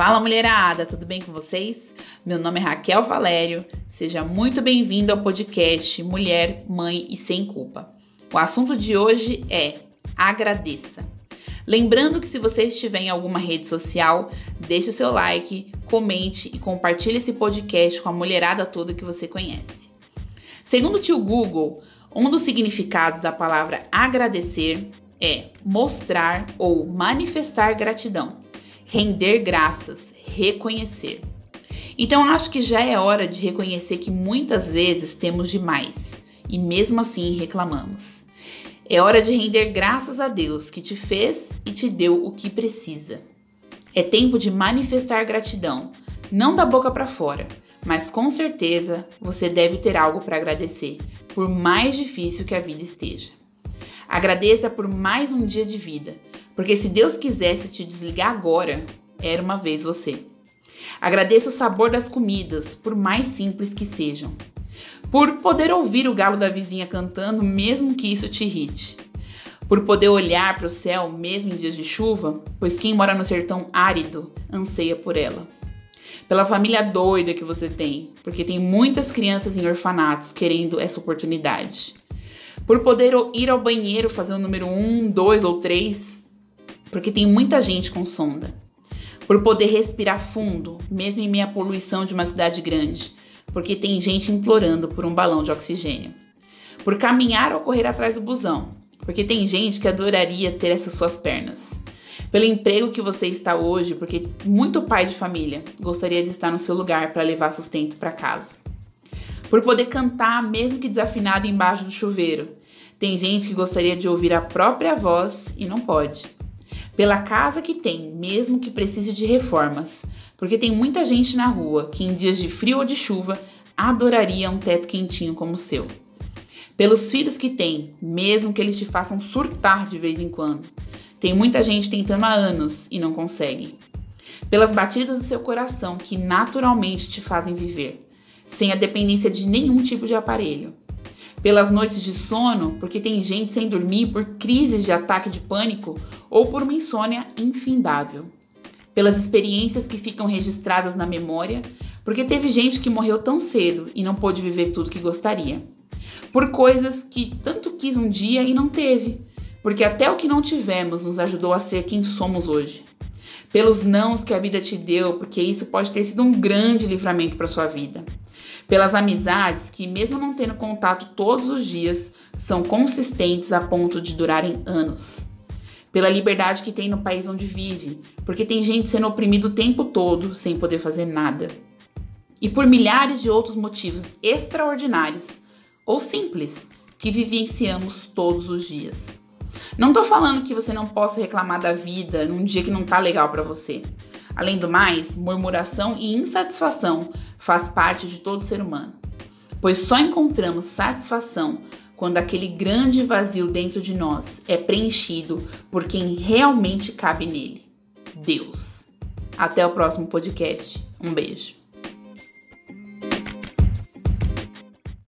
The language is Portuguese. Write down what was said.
Fala mulherada, tudo bem com vocês? Meu nome é Raquel Valério, seja muito bem-vindo ao podcast Mulher, Mãe e Sem Culpa. O assunto de hoje é agradeça. Lembrando que se você estiver em alguma rede social, deixe o seu like, comente e compartilhe esse podcast com a mulherada toda que você conhece. Segundo o tio Google, um dos significados da palavra agradecer é mostrar ou manifestar gratidão render graças, reconhecer. Então acho que já é hora de reconhecer que muitas vezes temos demais e mesmo assim reclamamos. É hora de render graças a Deus que te fez e te deu o que precisa. É tempo de manifestar gratidão, não da boca para fora, mas com certeza você deve ter algo para agradecer, por mais difícil que a vida esteja. Agradeça por mais um dia de vida, porque se Deus quisesse te desligar agora, era uma vez você. Agradeça o sabor das comidas, por mais simples que sejam. Por poder ouvir o galo da vizinha cantando, mesmo que isso te irrite. Por poder olhar para o céu, mesmo em dias de chuva, pois quem mora no sertão árido anseia por ela. Pela família doida que você tem, porque tem muitas crianças em orfanatos querendo essa oportunidade. Por poder ir ao banheiro fazer o número um, dois ou três porque tem muita gente com sonda. Por poder respirar fundo, mesmo em meio à poluição de uma cidade grande, porque tem gente implorando por um balão de oxigênio. Por caminhar ou correr atrás do busão, porque tem gente que adoraria ter essas suas pernas. Pelo emprego que você está hoje, porque muito pai de família gostaria de estar no seu lugar para levar sustento para casa. Por poder cantar, mesmo que desafinado embaixo do chuveiro. Tem gente que gostaria de ouvir a própria voz e não pode pela casa que tem, mesmo que precise de reformas, porque tem muita gente na rua que em dias de frio ou de chuva adoraria um teto quentinho como o seu. Pelos filhos que tem, mesmo que eles te façam surtar de vez em quando. Tem muita gente tentando há anos e não consegue. Pelas batidas do seu coração que naturalmente te fazem viver, sem a dependência de nenhum tipo de aparelho pelas noites de sono, porque tem gente sem dormir por crises de ataque de pânico ou por uma insônia infindável. Pelas experiências que ficam registradas na memória, porque teve gente que morreu tão cedo e não pôde viver tudo que gostaria. Por coisas que tanto quis um dia e não teve, porque até o que não tivemos nos ajudou a ser quem somos hoje. Pelos nãos que a vida te deu, porque isso pode ter sido um grande livramento para sua vida pelas amizades que, mesmo não tendo contato todos os dias, são consistentes a ponto de durarem anos. Pela liberdade que tem no país onde vive, porque tem gente sendo oprimida o tempo todo sem poder fazer nada. E por milhares de outros motivos extraordinários ou simples que vivenciamos todos os dias. Não tô falando que você não possa reclamar da vida num dia que não tá legal para você. Além do mais, murmuração e insatisfação faz parte de todo ser humano, pois só encontramos satisfação quando aquele grande vazio dentro de nós é preenchido por quem realmente cabe nele Deus. Até o próximo podcast. Um beijo.